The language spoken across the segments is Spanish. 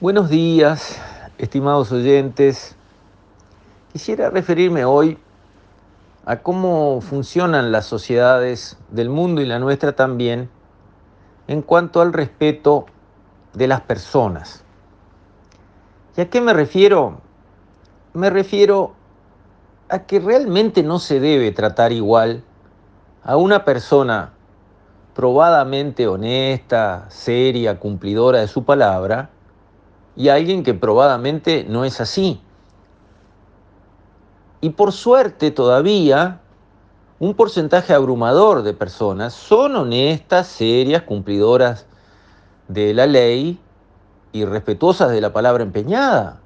Buenos días, estimados oyentes. Quisiera referirme hoy a cómo funcionan las sociedades del mundo y la nuestra también en cuanto al respeto de las personas. ¿Y a qué me refiero? Me refiero a que realmente no se debe tratar igual a una persona probadamente honesta, seria, cumplidora de su palabra, y alguien que probadamente no es así. Y por suerte todavía un porcentaje abrumador de personas son honestas, serias, cumplidoras de la ley y respetuosas de la palabra empeñada.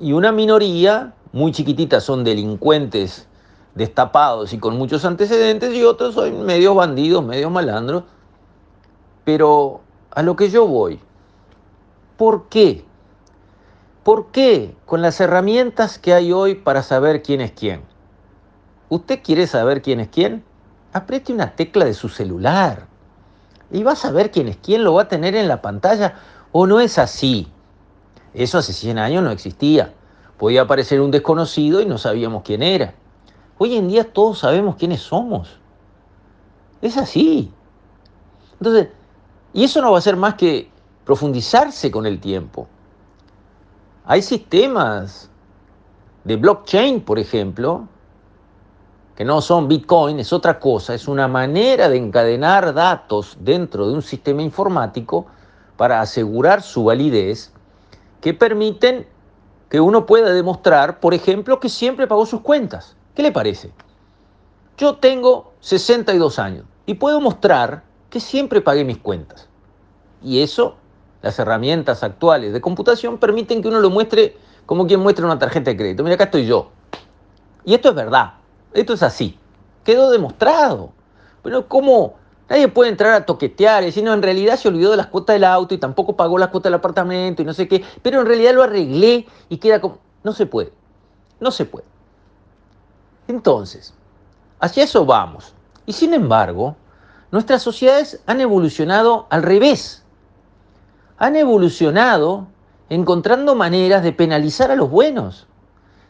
Y una minoría, muy chiquitita, son delincuentes destapados y con muchos antecedentes y otros son medios bandidos, medios malandros. Pero a lo que yo voy, ¿Por qué? ¿Por qué con las herramientas que hay hoy para saber quién es quién? ¿Usted quiere saber quién es quién? Apriete una tecla de su celular y va a saber quién es quién, lo va a tener en la pantalla o no es así. Eso hace 100 años no existía. Podía aparecer un desconocido y no sabíamos quién era. Hoy en día todos sabemos quiénes somos. Es así. Entonces, y eso no va a ser más que profundizarse con el tiempo. Hay sistemas de blockchain, por ejemplo, que no son Bitcoin, es otra cosa, es una manera de encadenar datos dentro de un sistema informático para asegurar su validez, que permiten que uno pueda demostrar, por ejemplo, que siempre pagó sus cuentas. ¿Qué le parece? Yo tengo 62 años y puedo mostrar que siempre pagué mis cuentas. Y eso las herramientas actuales de computación permiten que uno lo muestre como quien muestra una tarjeta de crédito. Mira, acá estoy yo. Y esto es verdad, esto es así. Quedó demostrado. Pero ¿cómo? Nadie puede entrar a toquetear y decir, no, en realidad se olvidó de las cuotas del auto y tampoco pagó las cuotas del apartamento y no sé qué, pero en realidad lo arreglé y queda como... No se puede, no se puede. Entonces, hacia eso vamos. Y sin embargo, nuestras sociedades han evolucionado al revés han evolucionado encontrando maneras de penalizar a los buenos,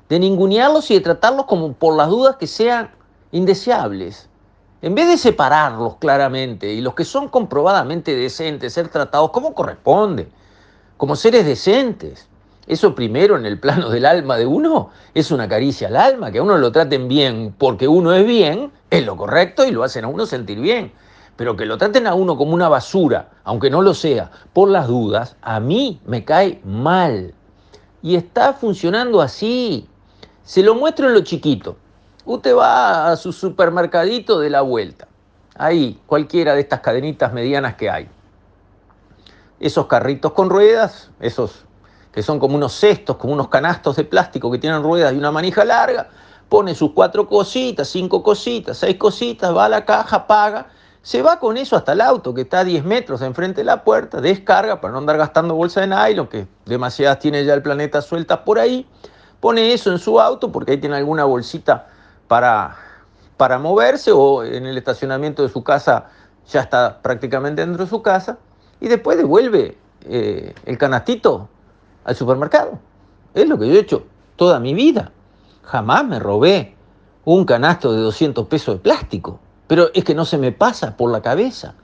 de ningunearlos y de tratarlos como por las dudas que sean indeseables. En vez de separarlos claramente y los que son comprobadamente decentes ser tratados como corresponde, como seres decentes. Eso primero en el plano del alma de uno es una caricia al alma, que a uno lo traten bien porque uno es bien, es lo correcto y lo hacen a uno sentir bien pero que lo traten a uno como una basura, aunque no lo sea, por las dudas, a mí me cae mal. Y está funcionando así. Se lo muestro en lo chiquito. Usted va a su supermercadito de la vuelta. Ahí, cualquiera de estas cadenitas medianas que hay. Esos carritos con ruedas, esos que son como unos cestos, como unos canastos de plástico que tienen ruedas y una manija larga, pone sus cuatro cositas, cinco cositas, seis cositas, va a la caja, paga se va con eso hasta el auto, que está a 10 metros enfrente de la puerta, descarga para no andar gastando bolsa de nylon, que demasiadas tiene ya el planeta sueltas por ahí. Pone eso en su auto porque ahí tiene alguna bolsita para, para moverse o en el estacionamiento de su casa ya está prácticamente dentro de su casa. Y después devuelve eh, el canastito al supermercado. Es lo que yo he hecho toda mi vida. Jamás me robé un canasto de 200 pesos de plástico. Pero es que no se me pasa por la cabeza.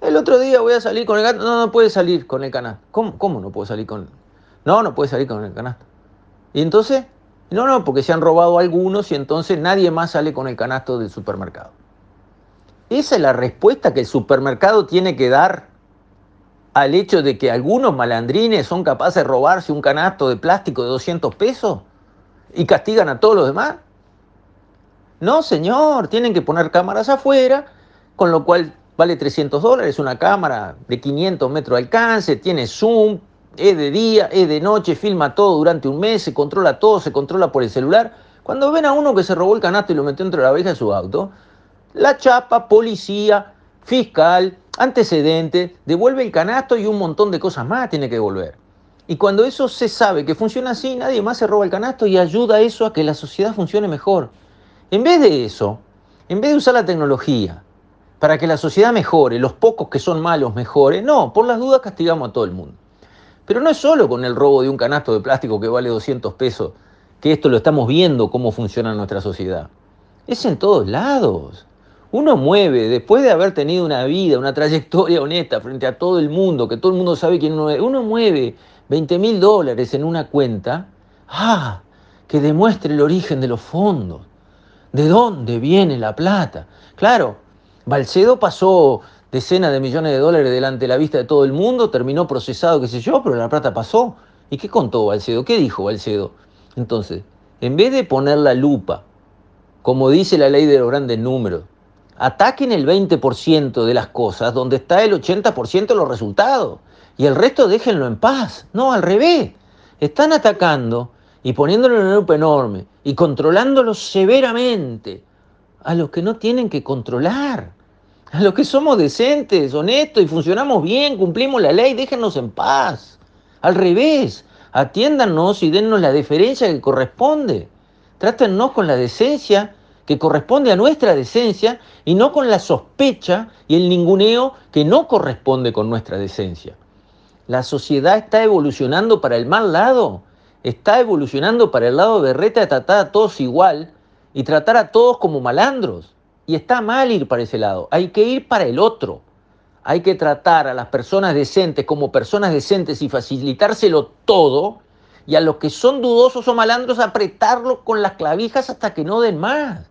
El otro día voy a salir con el canasto. No, no puede salir con el canasto. ¿Cómo, ¿Cómo no puedo salir con.? No, no puede salir con el canasto. Y entonces, no, no, porque se han robado algunos y entonces nadie más sale con el canasto del supermercado. Esa es la respuesta que el supermercado tiene que dar al hecho de que algunos malandrines son capaces de robarse un canasto de plástico de 200 pesos y castigan a todos los demás. No, señor, tienen que poner cámaras afuera, con lo cual vale 300 dólares una cámara de 500 metros de alcance, tiene zoom, es de día, es de noche, filma todo durante un mes, se controla todo, se controla por el celular. Cuando ven a uno que se robó el canasto y lo metió dentro de la veja de su auto, la chapa, policía, fiscal, antecedente, devuelve el canasto y un montón de cosas más tiene que devolver. Y cuando eso se sabe que funciona así, nadie más se roba el canasto y ayuda eso a que la sociedad funcione mejor. En vez de eso, en vez de usar la tecnología para que la sociedad mejore, los pocos que son malos mejore, no, por las dudas castigamos a todo el mundo. Pero no es solo con el robo de un canasto de plástico que vale 200 pesos, que esto lo estamos viendo cómo funciona nuestra sociedad. Es en todos lados. Uno mueve, después de haber tenido una vida, una trayectoria honesta frente a todo el mundo, que todo el mundo sabe quién uno es, uno mueve 20 mil dólares en una cuenta, ah, que demuestre el origen de los fondos, de dónde viene la plata. Claro, Balcedo pasó decenas de millones de dólares delante de la vista de todo el mundo, terminó procesado, qué sé yo, pero la plata pasó. ¿Y qué contó Balcedo? ¿Qué dijo Balcedo? Entonces, en vez de poner la lupa, como dice la ley de los grandes números, ataquen el 20% de las cosas donde está el 80% de los resultados y el resto déjenlo en paz. No, al revés. Están atacando y poniéndolo en lupa enorme y controlándolo severamente a los que no tienen que controlar a los que somos decentes, honestos y funcionamos bien, cumplimos la ley, déjenos en paz. Al revés, atiéndanos y dennos la deferencia que corresponde. Trátennos con la decencia que corresponde a nuestra decencia y no con la sospecha y el ninguneo que no corresponde con nuestra decencia. La sociedad está evolucionando para el mal lado, está evolucionando para el lado de berreta de tratar a todos igual y tratar a todos como malandros. Y está mal ir para ese lado, hay que ir para el otro. Hay que tratar a las personas decentes como personas decentes y facilitárselo todo. Y a los que son dudosos o malandros apretarlo con las clavijas hasta que no den más.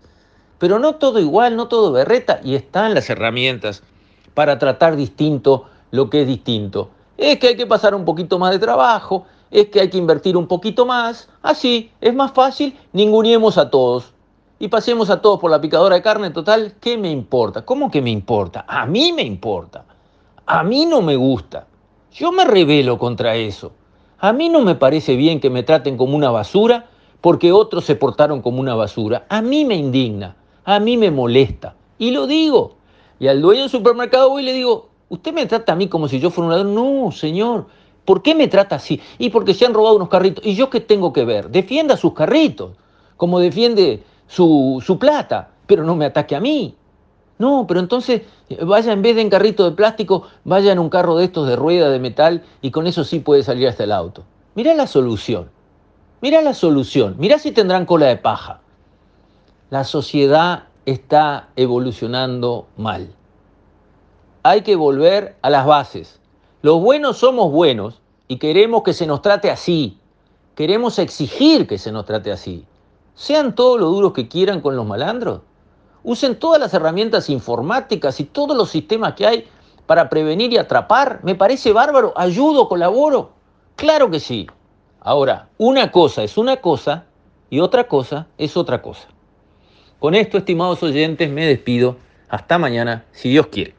Pero no todo igual, no todo berreta. Y están las herramientas para tratar distinto lo que es distinto. Es que hay que pasar un poquito más de trabajo, es que hay que invertir un poquito más. Así, es más fácil, ninguniemos a todos y pasemos a todos por la picadora de carne total, ¿qué me importa? ¿Cómo que me importa? A mí me importa. A mí no me gusta. Yo me rebelo contra eso. A mí no me parece bien que me traten como una basura porque otros se portaron como una basura. A mí me indigna, a mí me molesta. Y lo digo. Y al dueño del supermercado voy y le digo, ¿usted me trata a mí como si yo fuera un ladrón? No, señor. ¿Por qué me trata así? Y porque se han robado unos carritos. ¿Y yo qué tengo que ver? Defienda sus carritos, como defiende su, plata, pero no me ataque a mí. No, pero entonces vaya en vez de en carrito de plástico, vaya en un carro de estos de rueda de metal y con eso sí puede salir hasta el auto. Mira la solución. Mira la solución. Mira si tendrán cola de paja. La sociedad está evolucionando mal. Hay que volver a las bases. Los buenos somos buenos y queremos que se nos trate así. Queremos exigir que se nos trate así. Sean todos los duros que quieran con los malandros. Usen todas las herramientas informáticas y todos los sistemas que hay para prevenir y atrapar. Me parece bárbaro. Ayudo, colaboro. Claro que sí. Ahora, una cosa es una cosa y otra cosa es otra cosa. Con esto, estimados oyentes, me despido. Hasta mañana, si Dios quiere.